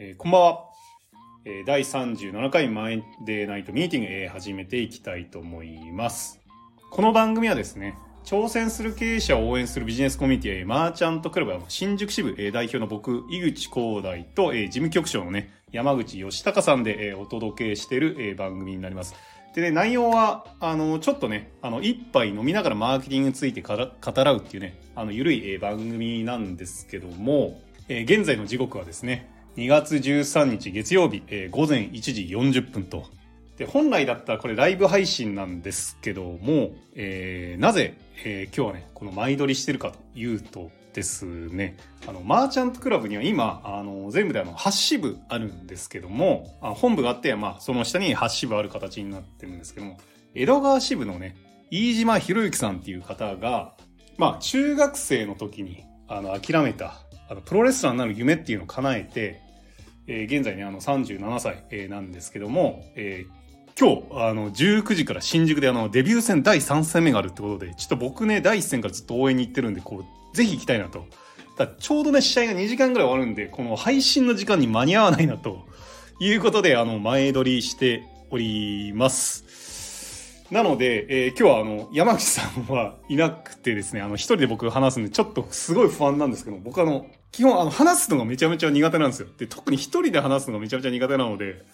えー、こんばんは。えー、第37回マイデーナイトミーティング、えー、始めていきたいと思います。この番組はですね、挑戦する経営者を応援するビジネスコミュニティ、マーチャントクラブ新宿支部、えー、代表の僕、井口光大と、えー、事務局長のね、山口義孝さんで、えー、お届けしてる、えー、番組になります。でね、内容は、あの、ちょっとね、あの、一杯飲みながらマーケティングについて語らうっていうね、あの、ゆるい、番組なんですけども、えー、現在の時刻はですね、2月13日月曜日、えー、午前1時40分と。で、本来だったらこれライブ配信なんですけども、えー、なぜ、えー、今日はね、この前撮りしてるかというとですね、あの、マーチャントクラブには今、あの、全部であの、8支部あるんですけども、あ本部があって、まあ、その下に8支部ある形になってるんですけども、江戸川支部のね、飯島博之さんっていう方が、まあ、中学生の時に、あの、諦めた、あの、プロレスラーになる夢っていうのを叶えて、えー、現在ね、あの、37歳、えー、なんですけども、えー、今日、あの、19時から新宿であの、デビュー戦第3戦目があるってことで、ちょっと僕ね、第1戦からずっと応援に行ってるんで、こう、ぜひ行きたいなと。だちょうどね、試合が2時間ぐらい終わるんで、この配信の時間に間に合わないなということで、あの、前撮りしております。なので、えー、今日はあの、山口さんはいなくてですね、あの、一人で僕話すんで、ちょっとすごい不安なんですけど、僕あの、基本あの、話すのがめちゃめちゃ苦手なんですよ。で、特に一人で話すのがめちゃめちゃ苦手なので、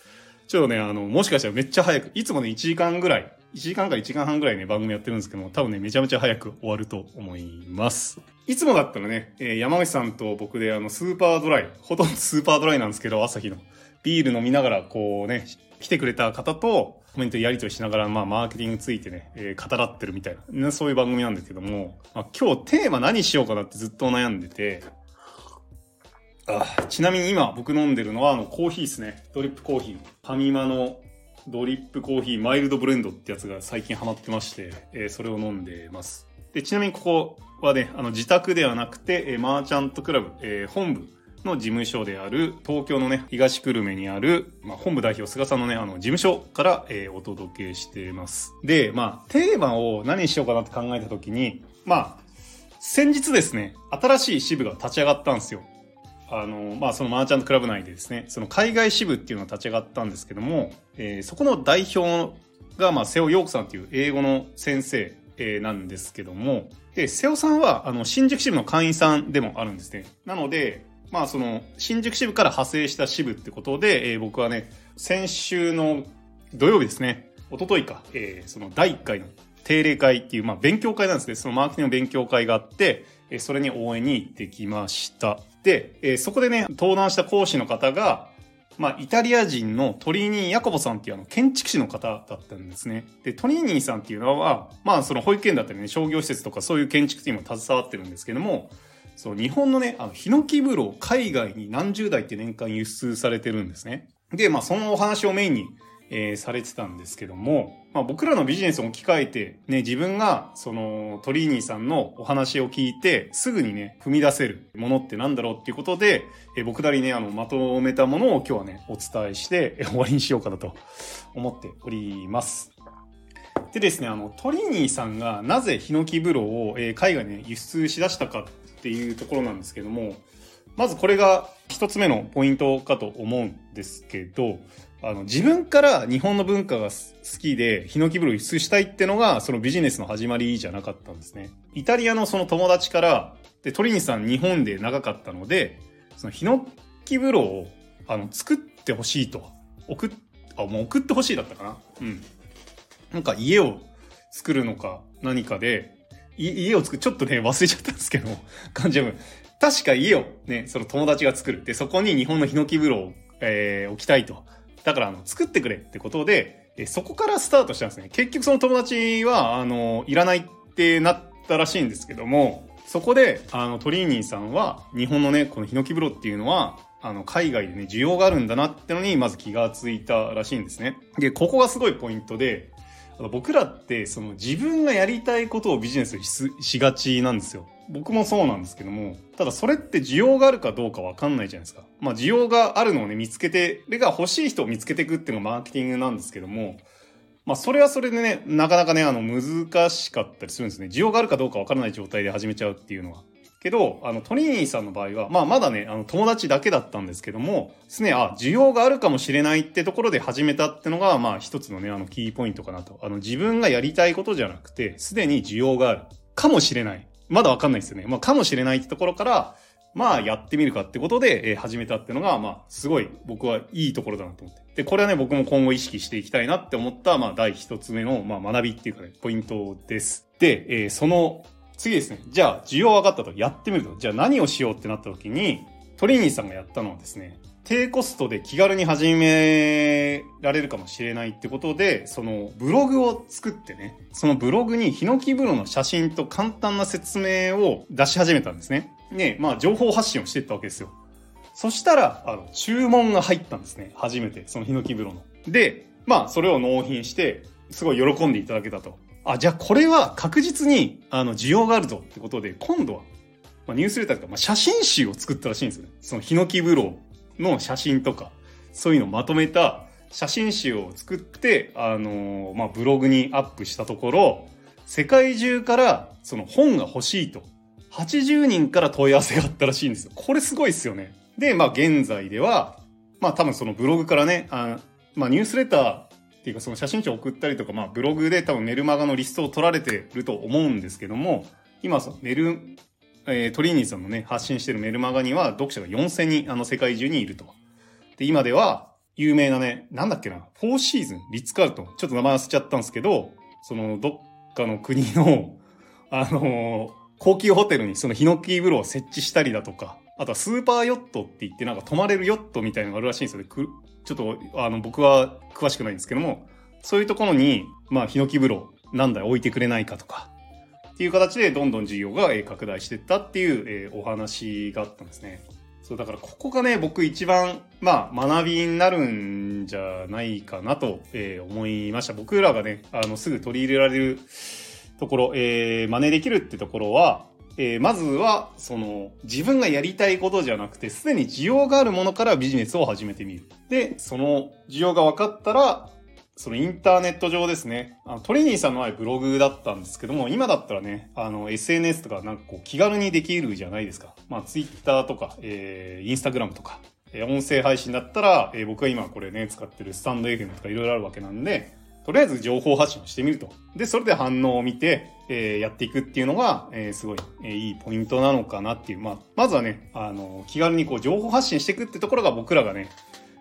ちょっとね、あの、もしかしたらめっちゃ早く、いつもね、1時間ぐらい、1時間から1時間半ぐらいね、番組やってるんですけども、多分ね、めちゃめちゃ早く終わると思います。いつもだったらね、えー、山口さんと僕であの、スーパードライ、ほとんどスーパードライなんですけど、朝日の。ビール飲みながら、こうね、来てくれた方と、コメントやり取りしながら、まあ、マーケティングについてね、えー、語らってるみたいな、そういう番組なんですけども、まあ、今日テーマ何しようかなってずっと悩んでて、あちなみに今僕飲んでるのはあのコーヒーですね。ドリップコーヒー。ファミマのドリップコーヒーマイルドブレンドってやつが最近ハマってまして、えー、それを飲んでます。で、ちなみにここはね、あの自宅ではなくて、えー、マーチャントクラブ、えー、本部の事務所である、東京のね、東久留米にある、まあ、本部代表菅さんのね、あの、事務所から、えー、お届けしています。で、まあ、テーマを何にしようかなって考えたときに、まあ、先日ですね、新しい支部が立ち上がったんですよ。あの、まあ、そのマーチャントクラブ内でですね、その海外支部っていうのが立ち上がったんですけども、えー、そこの代表が、まあ、瀬尾陽子さんっていう英語の先生、えー、なんですけども、で、瀬尾さんは、あの、新宿支部の会員さんでもあるんですね。なので、まあ、その、新宿支部から派生した支部ってことで、えー、僕はね、先週の土曜日ですね、一昨日か、えー、その第1回の定例会っていう、まあ、勉強会なんですね。そのマーケティングの勉強会があって、えー、それに応援に行ってきました。で、えー、そこでね、登壇した講師の方が、まあ、イタリア人のトリーニー・ヤコボさんっていうあの、建築士の方だったんですね。で、トリーニーさんっていうのは、まあ、その保育園だったりね、商業施設とかそういう建築にも携わってるんですけども、そう、日本のね、あの、ヒノキ風呂を海外に何十台って年間輸出されてるんですね。で、まあ、そのお話をメインに、えー、されてたんですけども、まあ、僕らのビジネスを置き換えて、ね、自分が、その、トリーニーさんのお話を聞いて、すぐにね、踏み出せるものってなんだろうっていうことで、えー、僕なりね、あの、まとめたものを今日はね、お伝えして、えー、終わりにしようかなと思っております。でですね、あの、トリニーさんがなぜヒノキ風呂を、えー、海外に、輸出しだしたかっていうところなんですけども、まずこれが一つ目のポイントかと思うんですけど、あの、自分から日本の文化が好きで、ヒノキ風呂輸出したいってのが、そのビジネスの始まりじゃなかったんですね。イタリアのその友達から、で、トリニーさん日本で長かったので、そのヒノキ風呂を、あの、作ってほしいと。送っ、あ、もう送ってほしいだったかなうん。なんか家を作るのか何かで、家を作る、ちょっとね、忘れちゃったんですけど、感じは、確か家をね、その友達が作る。で、そこに日本のヒノキ風呂を、えー、置きたいと。だから、あの、作ってくれってことで、えそこからスタートしたんですね。結局その友達は、あの、いらないってなったらしいんですけども、そこで、あの、トリーニーさんは、日本のね、このヒノキ風呂っていうのは、あの、海外でね、需要があるんだなってのに、まず気がついたらしいんですね。で、ここがすごいポイントで、僕らってその自分がやりたいことをビジネスししがちなんですよ。僕もそうなんですけども、ただそれって需要があるかどうかわかんないじゃないですか。まあ需要があるのをね、見つけて、れが欲しい人を見つけていくっていうのがマーケティングなんですけども、まあそれはそれでね、なかなかね、あの難しかったりするんですね。需要があるかどうかわからない状態で始めちゃうっていうのは。けど、あの、トニーさんの場合は、まあ、まだね、あの、友達だけだったんですけども、すね、あ、需要があるかもしれないってところで始めたってのが、まあ、一つのね、あの、キーポイントかなと。あの、自分がやりたいことじゃなくて、すでに需要がある。かもしれない。まだわかんないですよね。まあ、かもしれないってところから、まあ、やってみるかってことで、え、始めたってのが、まあ、すごい、僕はいいところだなと思って。で、これはね、僕も今後意識していきたいなって思った、まあ、第一つ目の、まあ、学びっていうかね、ポイントです。で、えー、その次ですね。じゃあ、需要分かったと。やってみると。じゃあ何をしようってなった時に、トリニーさんがやったのはですね、低コストで気軽に始められるかもしれないってことで、そのブログを作ってね、そのブログにヒノキ風呂の写真と簡単な説明を出し始めたんですね。ね、まあ情報発信をしていったわけですよ。そしたら、あの、注文が入ったんですね。初めて、そのヒノキ風呂の。で、まあそれを納品して、すごい喜んでいただけたと。あ、じゃあこれは確実に、あの、需要があるぞってことで、今度は、まあ、ニュースレターとか、まあ、写真集を作ったらしいんですよね。そのヒノキ風呂の写真とか、そういうのをまとめた写真集を作って、あのー、まあ、ブログにアップしたところ、世界中からその本が欲しいと、80人から問い合わせがあったらしいんですよ。これすごいっすよね。で、まあ、現在では、まあ、多分そのブログからね、あまあ、ニュースレターっていうかその写真集を送ったりとか、まあブログで多分メルマガのリストを取られてると思うんですけども、今そのメル、えー、トリーニーさんのね、発信してるメルマガには読者が4000人、あの世界中にいると。で、今では有名なね、なんだっけな、フォーシーズン、リッツカルトン、ちょっと名前忘れちゃったんですけど、そのどっかの国の、あのー、高級ホテルにそのヒノキ風呂を設置したりだとか、あとはスーパーヨットって言ってなんか泊まれるヨットみたいのがあるらしいんですよね。ちょっと、あの、僕は詳しくないんですけども、そういうところに、まあ、ヒノキ風呂何台置いてくれないかとか、っていう形でどんどん事業が拡大していったっていう、えー、お話があったんですね。そう、だからここがね、僕一番、まあ、学びになるんじゃないかなと、えー、思いました。僕らがね、あの、すぐ取り入れられるところ、えー、真似できるってところは、えー、まずは、その、自分がやりたいことじゃなくて、すでに需要があるものからビジネスを始めてみる。で、その需要が分かったら、そのインターネット上ですね。あのトリニーさんの前ブログだったんですけども、今だったらね、あの、SNS とかなんかこう気軽にできるじゃないですか。まあ、ツイッターとか、えー、インスタグラムとか、えー、音声配信だったら、えー、僕が今これね、使ってるスタンド FM とかいろいろあるわけなんで、とりあえず情報発信をしてみると。で、それで反応を見て、えー、やっていくっていうのが、えー、すごい、えー、いいポイントなのかなっていう。まあ、まずはね、あの、気軽にこう情報発信していくってところが僕らがね、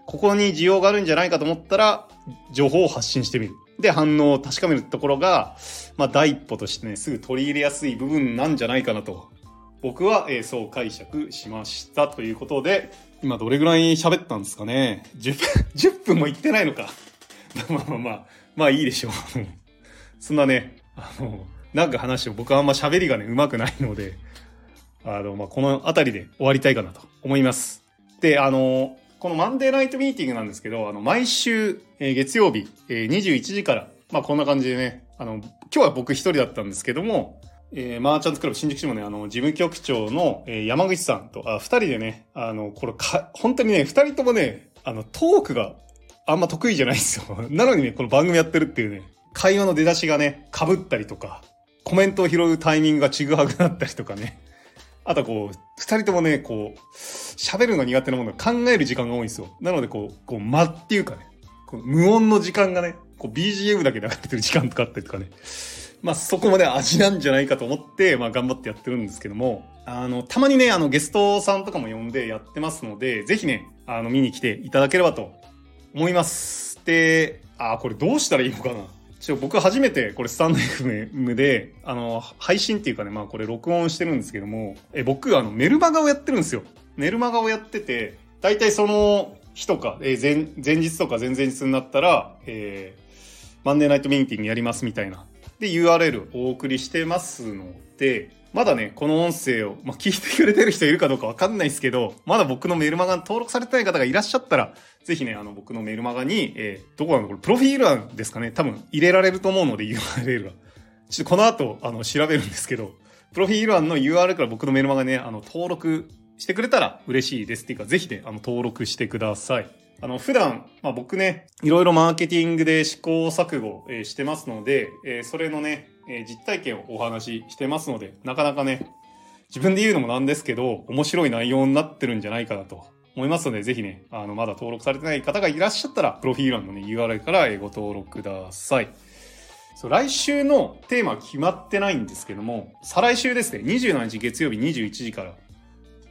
ここに需要があるんじゃないかと思ったら、情報を発信してみる。で、反応を確かめるところが、まあ、第一歩としてね、すぐ取り入れやすい部分なんじゃないかなと。僕は、えー、そう解釈しましたということで、今どれぐらい喋ったんですかね ?10 分、10分も言ってないのか。まあまあまあ、まあいいでしょう。そんなね、あの、なんか話を僕はあんま喋りがね、上手くないので、あの、まあ、この辺りで終わりたいかなと思います。で、あの、このマンデーナイトミーティングなんですけど、あの、毎週、えー、月曜日、えー、21時から、まあ、こんな感じでね、あの、今日は僕一人だったんですけども、えー、マーチャントクラブ新宿市もね、あの、事務局長の、えー、山口さんと、あ、二人でね、あの、これか、本当にね、二人ともね、あの、トークがあんま得意じゃないんですよ。なのにね、この番組やってるっていうね、会話の出だしがね、被ったりとか、コメントを拾うタイミングがちぐはぐなったりとかね。あとこう、二人ともね、こう、喋るの苦手なものを考える時間が多いんですよ。なのでこう、こう、間っていうかね、こう無音の時間がね、こう BGM だけ流れてる時間とかあったりとかね。まあそこまで味なんじゃないかと思って、まあ頑張ってやってるんですけども、あの、たまにね、あのゲストさんとかも呼んでやってますので、ぜひね、あの見に来ていただければと思います。で、あ、これどうしたらいいのかなちょ、僕初めてこれスタンド FM で、あの、配信っていうかね、まあこれ録音してるんですけども、え、僕、あの、メルマガをやってるんですよ。メルマガをやってて、大体その日とか、え前、前日とか前々日になったら、えー、マンデーナイトミーティングやりますみたいな。で、URL お送りしてますので、まだね、この音声を、まあ、聞いてくれてる人いるかどうかわかんないですけど、まだ僕のメルマガに登録されてない方がいらっしゃったら、ぜひね、あの、僕のメルマガに、えー、どこなのこれ、プロフィール欄ですかね多分入れられると思うので URL が。ちょっとこの後、あの、調べるんですけど、プロフィール欄の URL から僕のメルマガね、あの、登録してくれたら嬉しいですっていうか、ぜひね、あの、登録してください。あの、普段、まあ、僕ね、いろいろマーケティングで試行錯誤、えー、してますので、えー、それのね、えー、実体験をお話ししてますので、なかなかね、自分で言うのもなんですけど、面白い内容になってるんじゃないかなと思いますので、ぜひね、あの、まだ登録されてない方がいらっしゃったら、プロフィール欄のね、URL からご登録ください。そう、来週のテーマは決まってないんですけども、再来週ですね、27日月曜日21時から、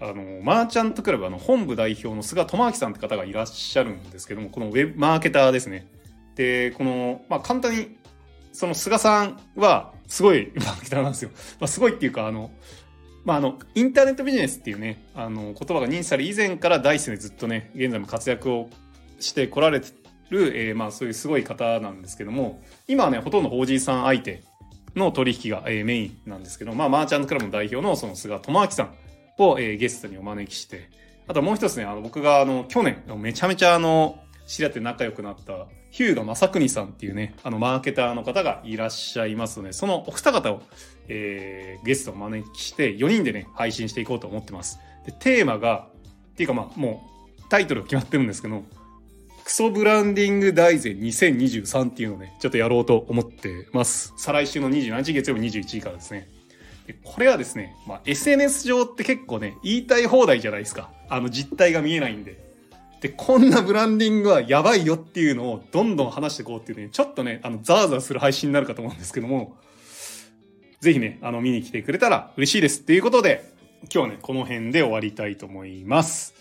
あの、マーチャントクラブ、あの、本部代表の菅智明さんって方がいらっしゃるんですけども、このウェブマーケターですね。で、この、まあ、簡単に、その菅さんは、すごい マーケターなんですよ。まあ、すごいっていうか、あの、まあ、あの、インターネットビジネスっていうね、あの、言葉が認知され以前からダイスでずっとね、現在も活躍をしてこられてる、えー、まあ、そういうすごい方なんですけども、今はね、ほとんど法人さん相手の取引が、えー、メインなんですけど、まあ、マーチャントクラブの代表のその菅智明さんを、えー、ゲストにお招きして、あともう一つね、あの、僕があの、去年、めちゃめちゃあの、知り合って仲良くなった、ヒューガ正邦さんっていうね、あの、マーケターの方がいらっしゃいますので、そのお二方を、えー、ゲストを招きして、4人でね、配信していこうと思ってます。で、テーマが、っていうかまあ、もう、タイトル決まってるんですけど、クソブランディング大全2023っていうのをね、ちょっとやろうと思ってます。再来週の27日月曜日21時からですね。でこれはですね、まあ、SNS 上って結構ね、言いたい放題じゃないですか。あの実態が見えないんで。で、こんなブランディングはやばいよっていうのをどんどん話していこうっていうね、ちょっとね、あの、ザーザーする配信になるかと思うんですけども、ぜひね、あの、見に来てくれたら嬉しいです。っていうことで、今日はね、この辺で終わりたいと思います。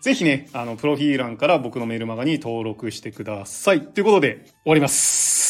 ぜひね、あの、プロフィール欄から僕のメールマガに登録してください。ということで、終わります。